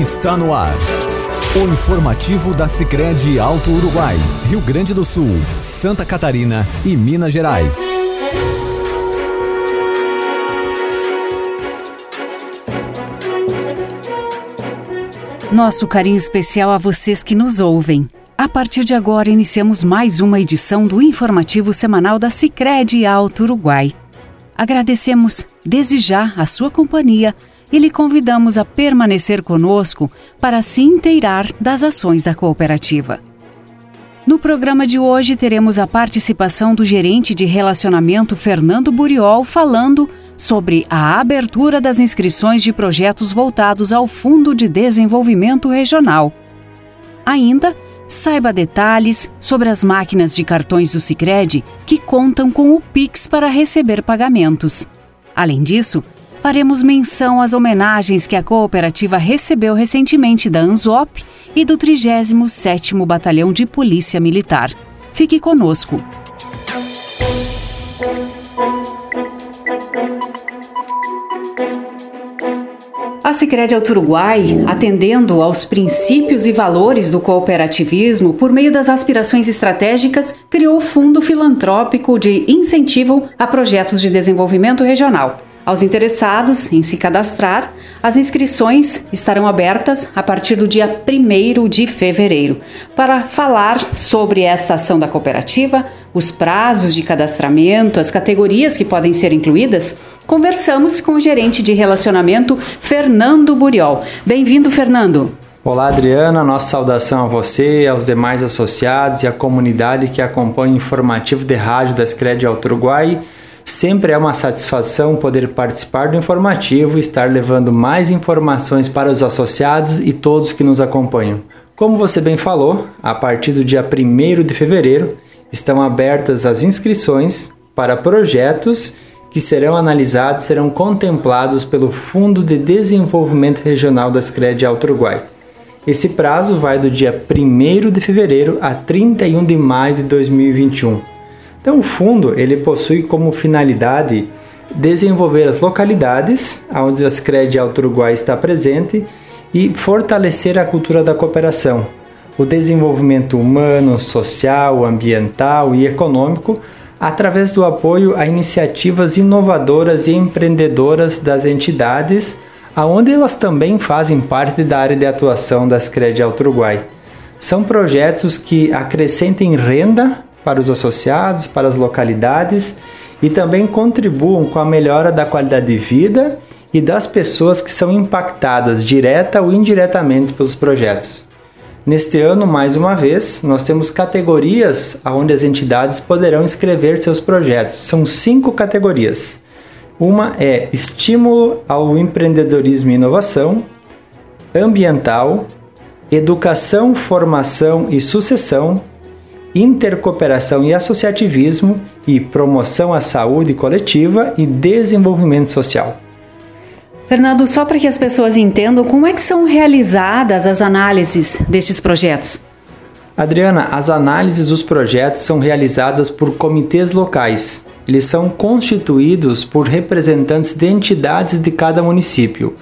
está no ar. O informativo da Sicredi Alto Uruguai, Rio Grande do Sul, Santa Catarina e Minas Gerais. Nosso carinho especial a vocês que nos ouvem. A partir de agora iniciamos mais uma edição do informativo semanal da Sicredi Alto Uruguai. Agradecemos desde já a sua companhia e lhe convidamos a permanecer conosco para se inteirar das ações da cooperativa. No programa de hoje teremos a participação do gerente de relacionamento Fernando Buriol falando sobre a abertura das inscrições de projetos voltados ao Fundo de Desenvolvimento Regional. Ainda saiba detalhes sobre as máquinas de cartões do Sicredi que contam com o Pix para receber pagamentos. Além disso, faremos menção às homenagens que a cooperativa recebeu recentemente da ANZOP e do 37º Batalhão de Polícia Militar. Fique conosco. A Sicredi Alto Uruguai, atendendo aos princípios e valores do cooperativismo por meio das aspirações estratégicas, criou o Fundo Filantrópico de Incentivo a Projetos de Desenvolvimento Regional. Aos interessados em se cadastrar, as inscrições estarão abertas a partir do dia 1 de fevereiro. Para falar sobre esta ação da cooperativa, os prazos de cadastramento, as categorias que podem ser incluídas, conversamos com o gerente de relacionamento Fernando Buriol. Bem-vindo, Fernando. Olá, Adriana. Nossa saudação a você, aos demais associados e à comunidade que acompanha o informativo de rádio da Scred Alto Uruguai Sempre é uma satisfação poder participar do informativo e estar levando mais informações para os associados e todos que nos acompanham. Como você bem falou, a partir do dia 1 de fevereiro estão abertas as inscrições para projetos que serão analisados serão contemplados pelo Fundo de Desenvolvimento Regional das CRED Alto Uruguai. Esse prazo vai do dia 1 de fevereiro a 31 de maio de 2021. Então, o fundo ele possui como finalidade desenvolver as localidades onde a Sicredi Alto Uruguai está presente e fortalecer a cultura da cooperação, o desenvolvimento humano, social, ambiental e econômico através do apoio a iniciativas inovadoras e empreendedoras das entidades, aonde elas também fazem parte da área de atuação das Sicredi Alto Uruguai. São projetos que acrescentem renda para os associados, para as localidades e também contribuam com a melhora da qualidade de vida e das pessoas que são impactadas direta ou indiretamente pelos projetos. Neste ano, mais uma vez, nós temos categorias onde as entidades poderão inscrever seus projetos. São cinco categorias. Uma é estímulo ao empreendedorismo e inovação, ambiental, educação, formação e sucessão, intercooperação e associativismo e promoção à saúde coletiva e desenvolvimento social. Fernando, só para que as pessoas entendam como é que são realizadas as análises destes projetos. Adriana, as análises dos projetos são realizadas por comitês locais. Eles são constituídos por representantes de entidades de cada município,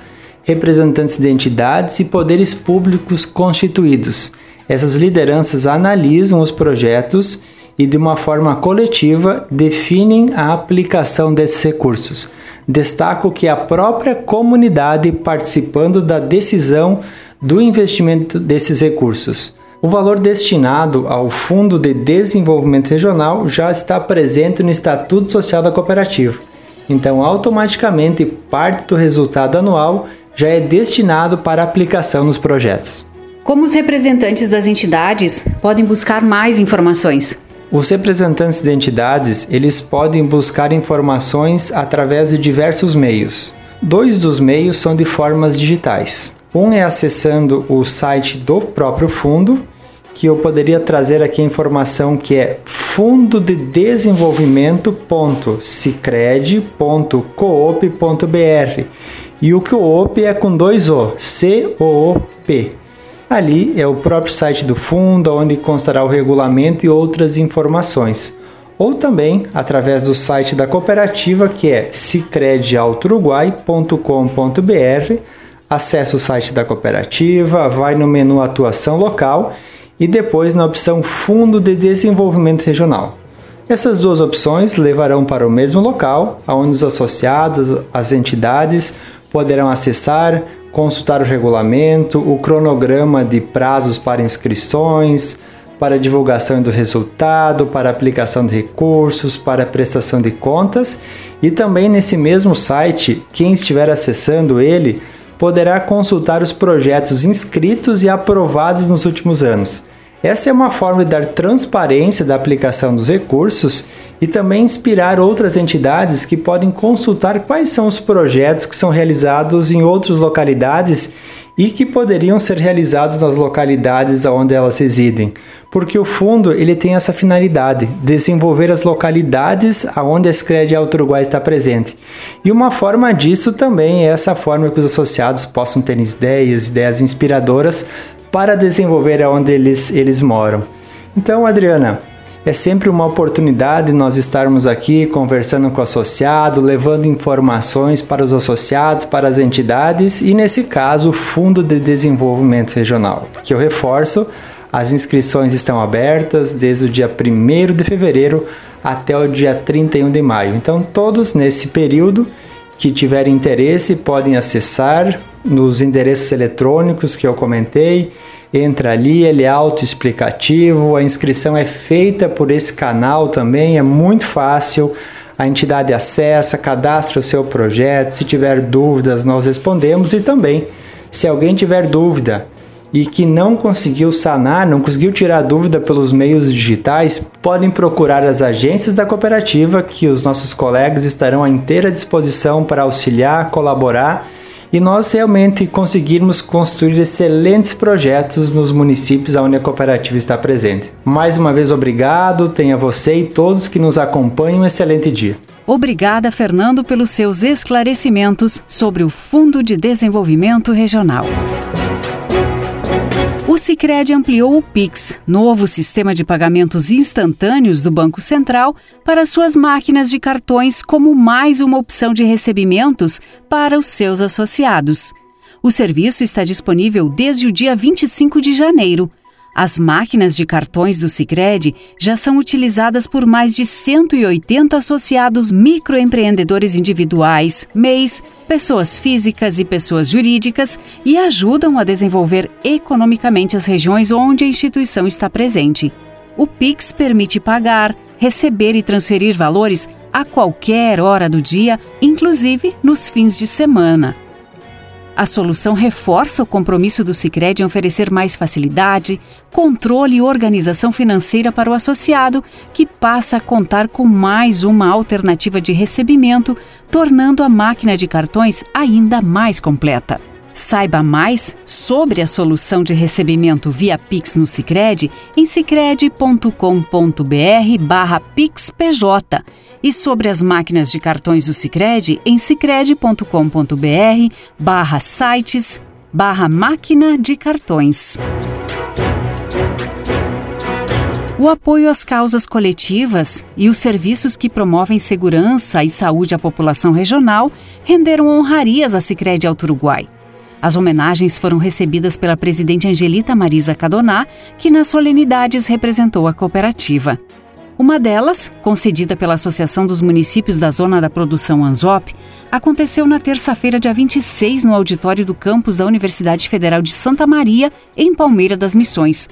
representantes de entidades e poderes públicos constituídos essas lideranças analisam os projetos e, de uma forma coletiva, definem a aplicação desses recursos. Destaco que a própria comunidade participando da decisão do investimento desses recursos. O valor destinado ao Fundo de Desenvolvimento Regional já está presente no Estatuto Social da Cooperativa. Então, automaticamente, parte do resultado anual já é destinado para aplicação nos projetos. Como os representantes das entidades podem buscar mais informações? Os representantes de entidades, eles podem buscar informações através de diversos meios. Dois dos meios são de formas digitais. Um é acessando o site do próprio fundo, que eu poderia trazer aqui a informação que é fundo de desenvolvimento.cicred.coop.br. E o coop é com dois O, C O O P. Ali é o próprio site do fundo, onde constará o regulamento e outras informações. Ou também através do site da cooperativa, que é cicredialtouruguai.com.br, acessa o site da cooperativa, vai no menu Atuação Local e depois na opção Fundo de Desenvolvimento Regional. Essas duas opções levarão para o mesmo local, onde os associados, as entidades, poderão acessar, consultar o regulamento, o cronograma de prazos para inscrições, para divulgação do resultado, para aplicação de recursos, para prestação de contas e também nesse mesmo site, quem estiver acessando ele poderá consultar os projetos inscritos e aprovados nos últimos anos. Essa é uma forma de dar transparência da aplicação dos recursos e também inspirar outras entidades que podem consultar quais são os projetos que são realizados em outras localidades e que poderiam ser realizados nas localidades onde elas residem, porque o fundo ele tem essa finalidade, desenvolver as localidades onde a Scred Alto Uruguai está presente. E uma forma disso também é essa forma que os associados possam ter ideias, ideias inspiradoras para desenvolver aonde eles, eles moram. Então, Adriana, é sempre uma oportunidade nós estarmos aqui conversando com o associado, levando informações para os associados, para as entidades e, nesse caso, o Fundo de Desenvolvimento Regional, que eu reforço, as inscrições estão abertas desde o dia 1 de fevereiro até o dia 31 de maio. Então, todos nesse período que tiverem interesse podem acessar nos endereços eletrônicos que eu comentei. Entra ali, ele é autoexplicativo, a inscrição é feita por esse canal também, é muito fácil. A entidade acessa, cadastra o seu projeto. Se tiver dúvidas, nós respondemos e também, se alguém tiver dúvida e que não conseguiu sanar, não conseguiu tirar dúvida pelos meios digitais, podem procurar as agências da cooperativa que os nossos colegas estarão à inteira disposição para auxiliar, colaborar e nós realmente conseguirmos construir excelentes projetos nos municípios onde a cooperativa está presente. Mais uma vez, obrigado, tenha você e todos que nos acompanham um excelente dia. Obrigada, Fernando, pelos seus esclarecimentos sobre o Fundo de Desenvolvimento Regional. O Sicredi ampliou o Pix, novo sistema de pagamentos instantâneos do Banco Central, para suas máquinas de cartões como mais uma opção de recebimentos para os seus associados. O serviço está disponível desde o dia 25 de janeiro. As máquinas de cartões do Sicredi já são utilizadas por mais de 180 associados microempreendedores individuais, MEIs, pessoas físicas e pessoas jurídicas e ajudam a desenvolver economicamente as regiões onde a instituição está presente. O Pix permite pagar, receber e transferir valores a qualquer hora do dia, inclusive nos fins de semana. A solução reforça o compromisso do Sicredi em oferecer mais facilidade, controle e organização financeira para o associado, que passa a contar com mais uma alternativa de recebimento, tornando a máquina de cartões ainda mais completa. Saiba mais sobre a solução de recebimento via Pix no Sicredi em sicredi.com.br/pixpj e sobre as máquinas de cartões do Sicredi em sicredi.com.br barra sites barra máquina de cartões. O apoio às causas coletivas e os serviços que promovem segurança e saúde à população regional renderam honrarias à Sicredi Alto Uruguai. As homenagens foram recebidas pela presidente Angelita Marisa Cadoná, que nas solenidades representou a cooperativa. Uma delas, concedida pela Associação dos Municípios da Zona da Produção ANZOP, aconteceu na terça-feira, dia 26, no auditório do campus da Universidade Federal de Santa Maria, em Palmeira das Missões.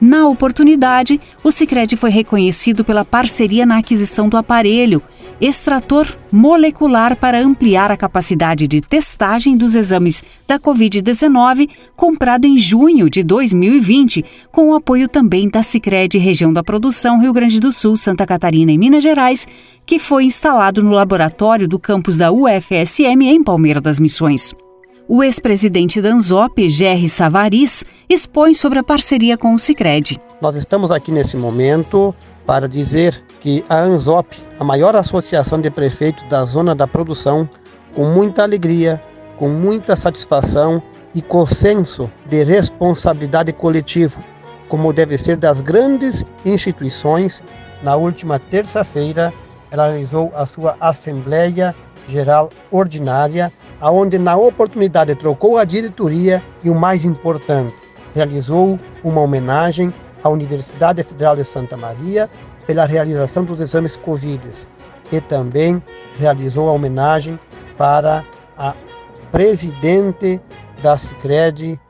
Na oportunidade, o Sicredi foi reconhecido pela parceria na aquisição do aparelho extrator molecular para ampliar a capacidade de testagem dos exames da COVID-19, comprado em junho de 2020, com o apoio também da Sicredi Região da Produção Rio Grande do Sul, Santa Catarina e Minas Gerais, que foi instalado no laboratório do campus da UFSM em Palmeira das Missões. O ex-presidente da Anzop, Gerry Savaris, expõe sobre a parceria com o Sicredi. Nós estamos aqui nesse momento para dizer que a ANZOP, a maior associação de prefeitos da zona da produção, com muita alegria, com muita satisfação e com senso de responsabilidade coletivo, como deve ser das grandes instituições, na última terça-feira ela realizou a sua Assembleia Geral Ordinária aonde na oportunidade trocou a diretoria e o mais importante, realizou uma homenagem à Universidade Federal de Santa Maria pela realização dos exames Covid e também realizou a homenagem para a presidente da Sicredi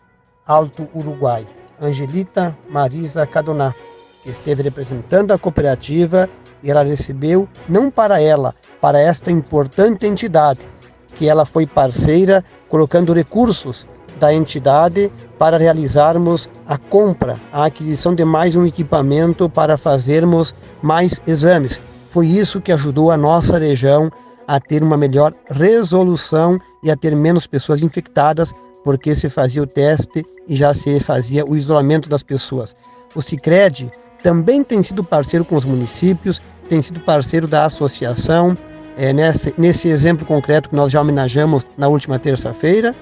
Alto Uruguai, Angelita Marisa Cadoná, que esteve representando a cooperativa e ela recebeu não para ela, para esta importante entidade, que ela foi parceira colocando recursos da entidade para realizarmos a compra, a aquisição de mais um equipamento para fazermos mais exames. Foi isso que ajudou a nossa região a ter uma melhor resolução e a ter menos pessoas infectadas, porque se fazia o teste e já se fazia o isolamento das pessoas. O Cicred também tem sido parceiro com os municípios, tem sido parceiro da associação. É, nesse, nesse exemplo concreto que nós já homenageamos na última terça-feira,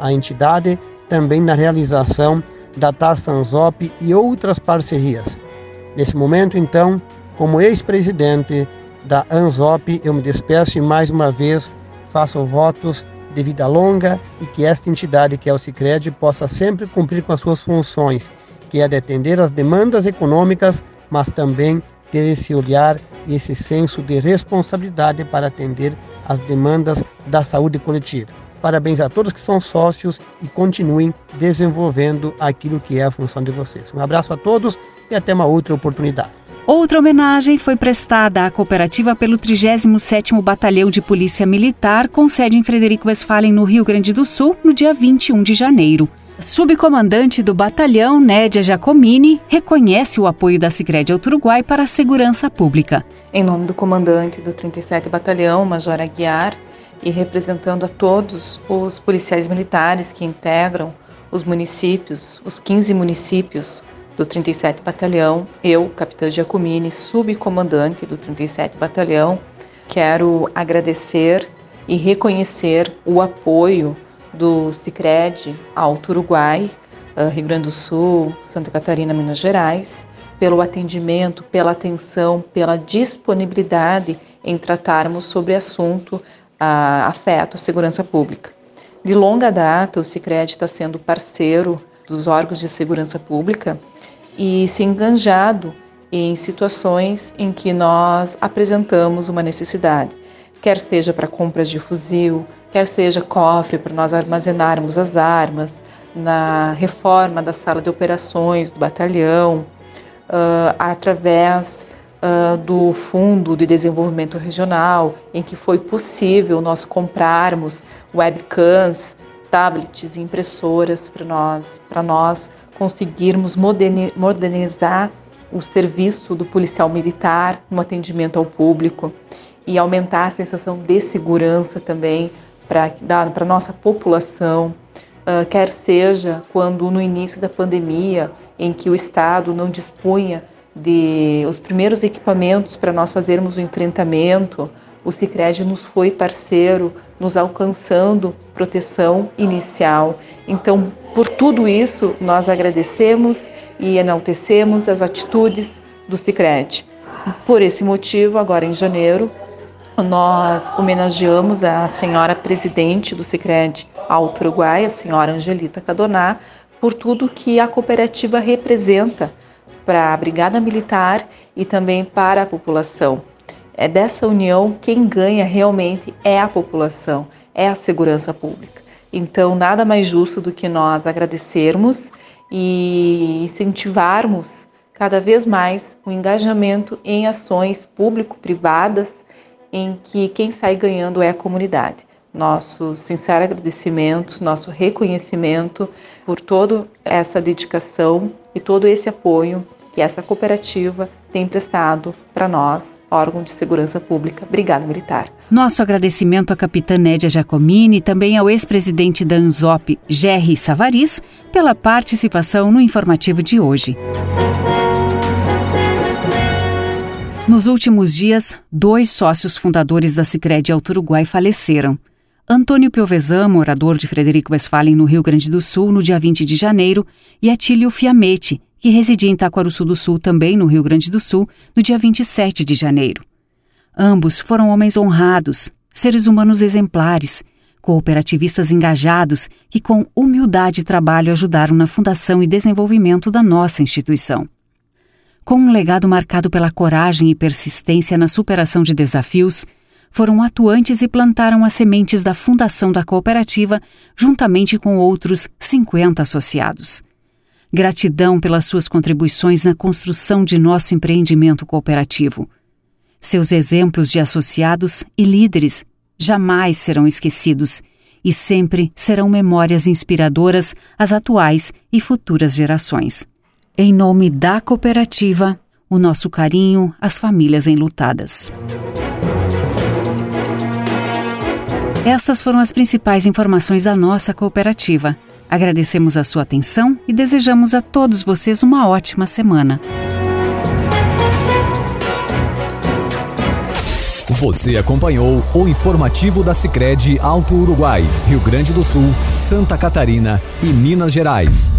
a entidade também na realização da Taça Anzop e outras parcerias. Nesse momento, então, como ex-presidente da ANZOP, eu me despeço e mais uma vez faço votos de vida longa e que esta entidade, que é o Cicred, possa sempre cumprir com as suas funções, que é de atender às demandas econômicas, mas também ter esse olhar e esse senso de responsabilidade para atender às demandas da saúde coletiva. Parabéns a todos que são sócios e continuem desenvolvendo aquilo que é a função de vocês. Um abraço a todos e até uma outra oportunidade. Outra homenagem foi prestada à cooperativa pelo 37º Batalhão de Polícia Militar, com sede em Frederico Westphalen, no Rio Grande do Sul, no dia 21 de janeiro. Subcomandante do batalhão, Nédia Giacomini, reconhece o apoio da Sicredi ao Uruguai para a segurança pública. Em nome do comandante do 37 Batalhão, Major Aguiar, e representando a todos os policiais militares que integram os municípios, os 15 municípios do 37 Batalhão, eu, capitão Giacomini, subcomandante do 37 Batalhão, quero agradecer e reconhecer o apoio do Cicred Alto Uruguai, ah, Rio Grande do Sul, Santa Catarina, Minas Gerais, pelo atendimento, pela atenção, pela disponibilidade em tratarmos sobre assunto a, afeto à segurança pública. De longa data, o Cicred está sendo parceiro dos órgãos de segurança pública e se enganjado em situações em que nós apresentamos uma necessidade, quer seja para compras de fuzil, quer seja cofre para nós armazenarmos as armas, na reforma da sala de operações do batalhão, uh, através uh, do Fundo de Desenvolvimento Regional, em que foi possível nós comprarmos webcams, tablets e impressoras para nós, para nós conseguirmos modernizar o serviço do policial militar no atendimento ao público e aumentar a sensação de segurança também para a nossa população, uh, quer seja quando no início da pandemia, em que o Estado não dispunha de os primeiros equipamentos para nós fazermos o enfrentamento, o Sicredi nos foi parceiro, nos alcançando proteção inicial. Então, por tudo isso, nós agradecemos e enaltecemos as atitudes do Sicredi. Por esse motivo, agora em janeiro, nós homenageamos a senhora presidente do Sicredi Alto Uruguai, a senhora Angelita Cadoná, por tudo que a cooperativa representa para a Brigada Militar e também para a população. É dessa união quem ganha realmente é a população, é a segurança pública. Então, nada mais justo do que nós agradecermos e incentivarmos cada vez mais o engajamento em ações público-privadas em que quem sai ganhando é a comunidade. Nosso sincero agradecimento, nosso reconhecimento por toda essa dedicação e todo esse apoio que essa cooperativa tem prestado para nós, órgão de segurança pública. Obrigada, militar. Nosso agradecimento à capitã Nédia Giacomini e também ao ex-presidente da ANZOP, Jerry Savaris, pela participação no informativo de hoje. Nos últimos dias, dois sócios fundadores da Sicredi Alto Uruguai faleceram. Antônio Piovesan, morador de Frederico Westphalen, no Rio Grande do Sul, no dia 20 de janeiro, e Atílio Fiamete, que residia em Taquaruçu do Sul, também no Rio Grande do Sul, no dia 27 de janeiro. Ambos foram homens honrados, seres humanos exemplares, Cooperativistas engajados que, com humildade e trabalho, ajudaram na fundação e desenvolvimento da nossa instituição. Com um legado marcado pela coragem e persistência na superação de desafios, foram atuantes e plantaram as sementes da fundação da cooperativa, juntamente com outros 50 associados. Gratidão pelas suas contribuições na construção de nosso empreendimento cooperativo. Seus exemplos de associados e líderes jamais serão esquecidos e sempre serão memórias inspiradoras às atuais e futuras gerações. Em nome da cooperativa, o nosso carinho às famílias enlutadas. Estas foram as principais informações da nossa cooperativa. Agradecemos a sua atenção e desejamos a todos vocês uma ótima semana. Você acompanhou o informativo da Sicredi Alto Uruguai, Rio Grande do Sul, Santa Catarina e Minas Gerais.